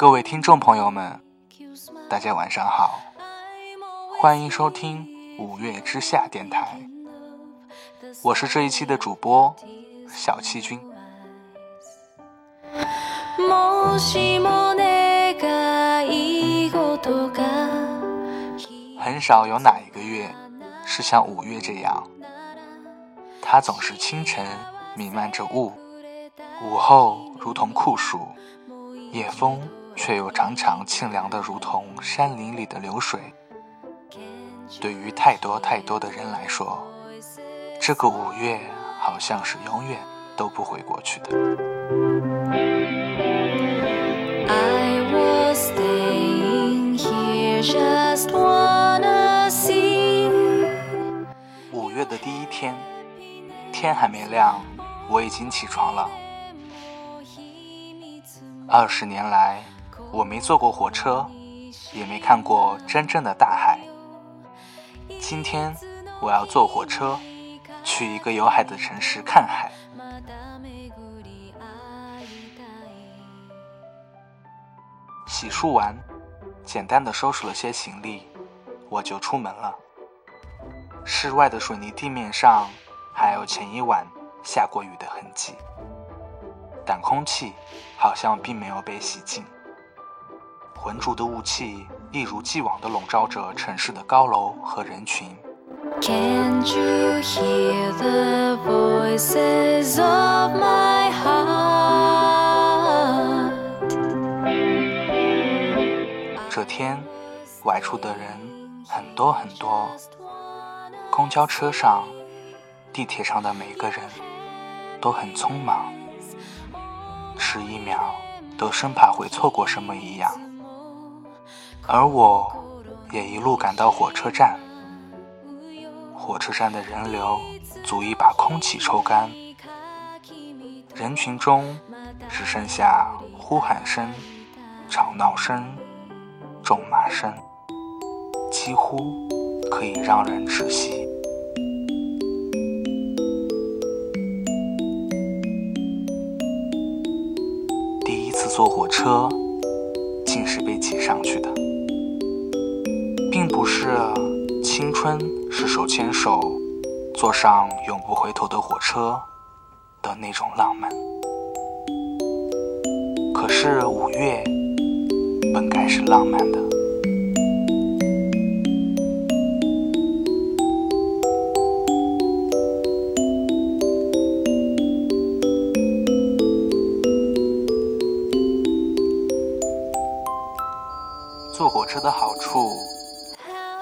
各位听众朋友们，大家晚上好，欢迎收听五月之下电台，我是这一期的主播小七君。很少有哪一个月是像五月这样，它总是清晨弥漫着雾，午后如同酷暑，夜风却又常常清凉的如同山林里的流水。对于太多太多的人来说，这个五月好像是永远都不会过去的。五月的第一天，天还没亮，我已经起床了。二十年来，我没坐过火车，也没看过真正的大海。今天，我要坐火车去一个有海的城市看海。洗漱完，简单的收拾了些行李，我就出门了。室外的水泥地面上还有前一晚下过雨的痕迹，但空气好像并没有被洗净，浑浊的雾气一如既往地笼罩着城市的高楼和人群。这天外出的人很多很多，公交车上、地铁上的每个人都很匆忙，迟一秒都生怕会错过什么一样。而我也一路赶到火车站，火车站的人流足以把空气抽干，人群中只剩下呼喊声、吵闹声。咒骂声几乎可以让人窒息。第一次坐火车，竟是被挤上去的，不是青春是手牵手坐上永不回头的火车的那种浪漫。可是五月。本该是浪漫的。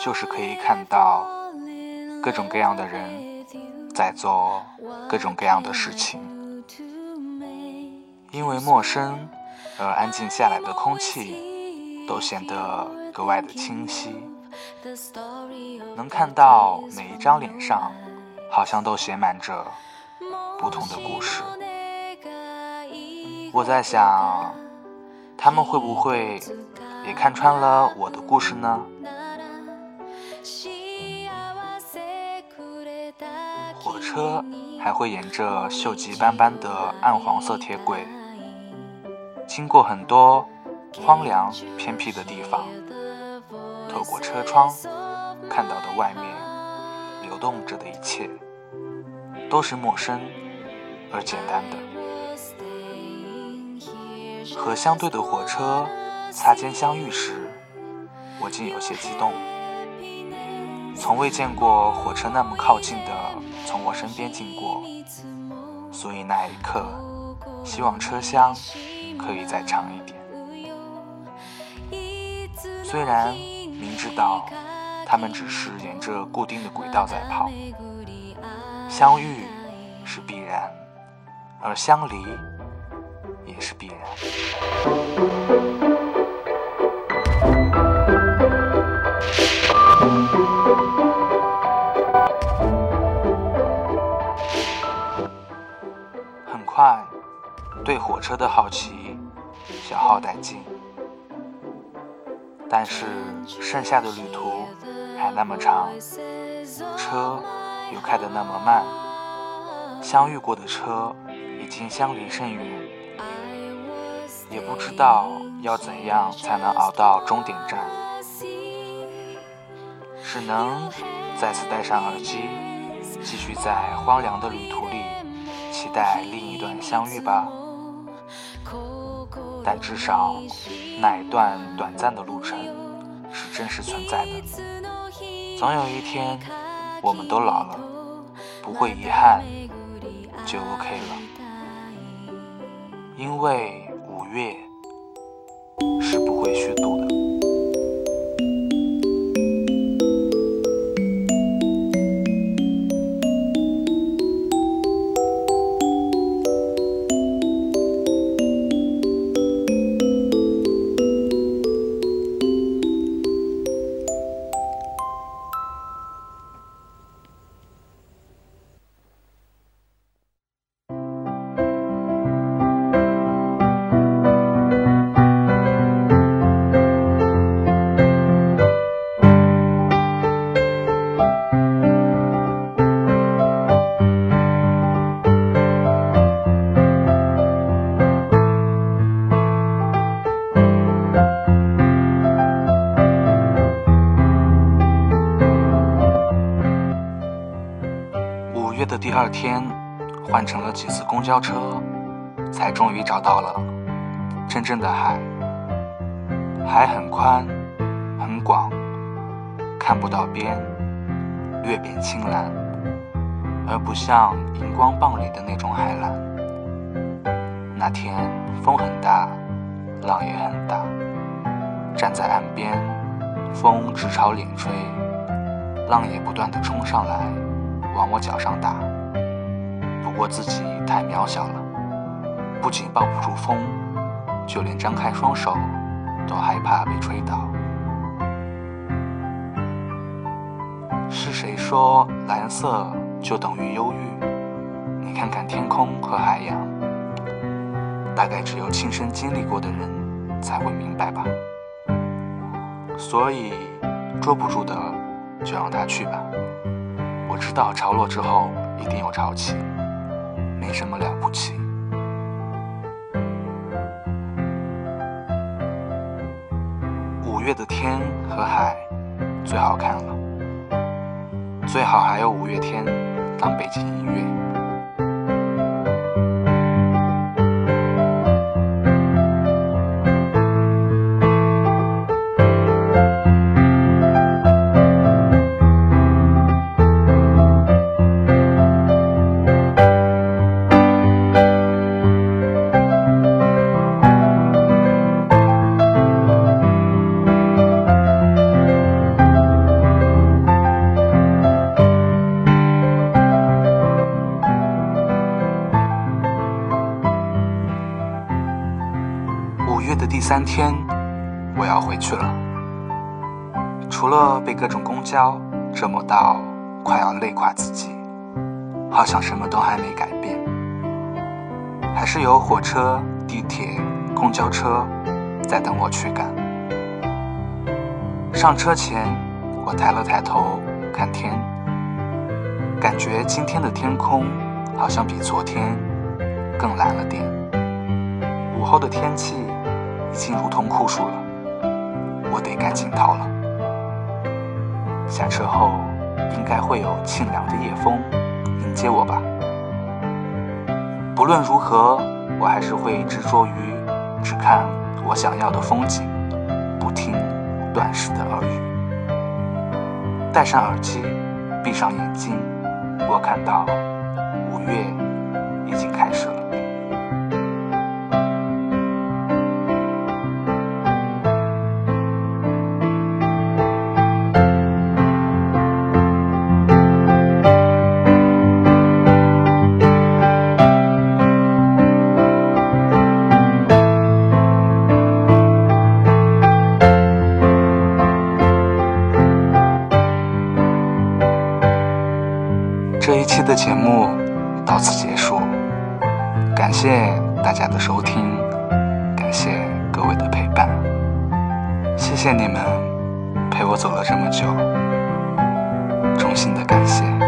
就是可以看到各种各样的人在做各种各样的事情，因为陌生而安静下来的空气。都显得格外的清晰，能看到每一张脸上，好像都写满着不同的故事。我在想，他们会不会也看穿了我的故事呢？车还会沿着锈迹斑斑的暗黄色铁轨，经过很多。荒凉偏僻的地方，透过车窗看到的外面流动着的一切，都是陌生而简单的。和相对的火车擦肩相遇时，我竟有些激动。从未见过火车那么靠近的从我身边经过，所以那一刻，希望车厢可以再长一点。虽然明知道他们只是沿着固定的轨道在跑，相遇是必然，而相离也是必然。对火车的好奇消耗殆尽。但是剩下的旅途还那么长，车又开得那么慢，相遇过的车已经相离甚远。也不知道要怎样才能熬到终点站，只能再次戴上耳机，继续在荒凉的旅途里期待另一段相遇吧。但至少那一段短暂的路程是真实存在的。总有一天，我们都老了，不会遗憾，就 OK 了，因为五。月是不会虚度的。第二天，换乘了几次公交车，才终于找到了真正的海。海很宽，很广，看不到边，略变青蓝，而不像荧光棒里的那种海蓝。那天风很大，浪也很大。站在岸边，风直朝脸吹，浪也不断的冲上来，往我脚上打。不过自己太渺小了，不仅抱不住风，就连张开双手都害怕被吹倒。是谁说蓝色就等于忧郁？你看看天空和海洋，大概只有亲身经历过的人才会明白吧。所以捉不住的就让它去吧。我知道潮落之后一定有潮起。没什么了不起。五月的天和海最好看了，最好还有五月天当背景音乐。第三天，我要回去了。除了被各种公交折磨到快要累垮自己，好像什么都还没改变，还是有火车、地铁、公交车在等我去赶。上车前，我抬了抬头看天，感觉今天的天空好像比昨天更蓝了点。午后的天气。已经如同酷暑了，我得赶紧逃了。下车后应该会有清凉的夜风迎接我吧。不论如何，我还是会执着于只看我想要的风景，不听断时的耳语。戴上耳机，闭上眼睛，我看到五月已经开始了。期的节目到此结束，感谢大家的收听，感谢各位的陪伴，谢谢你们陪我走了这么久，衷心的感谢。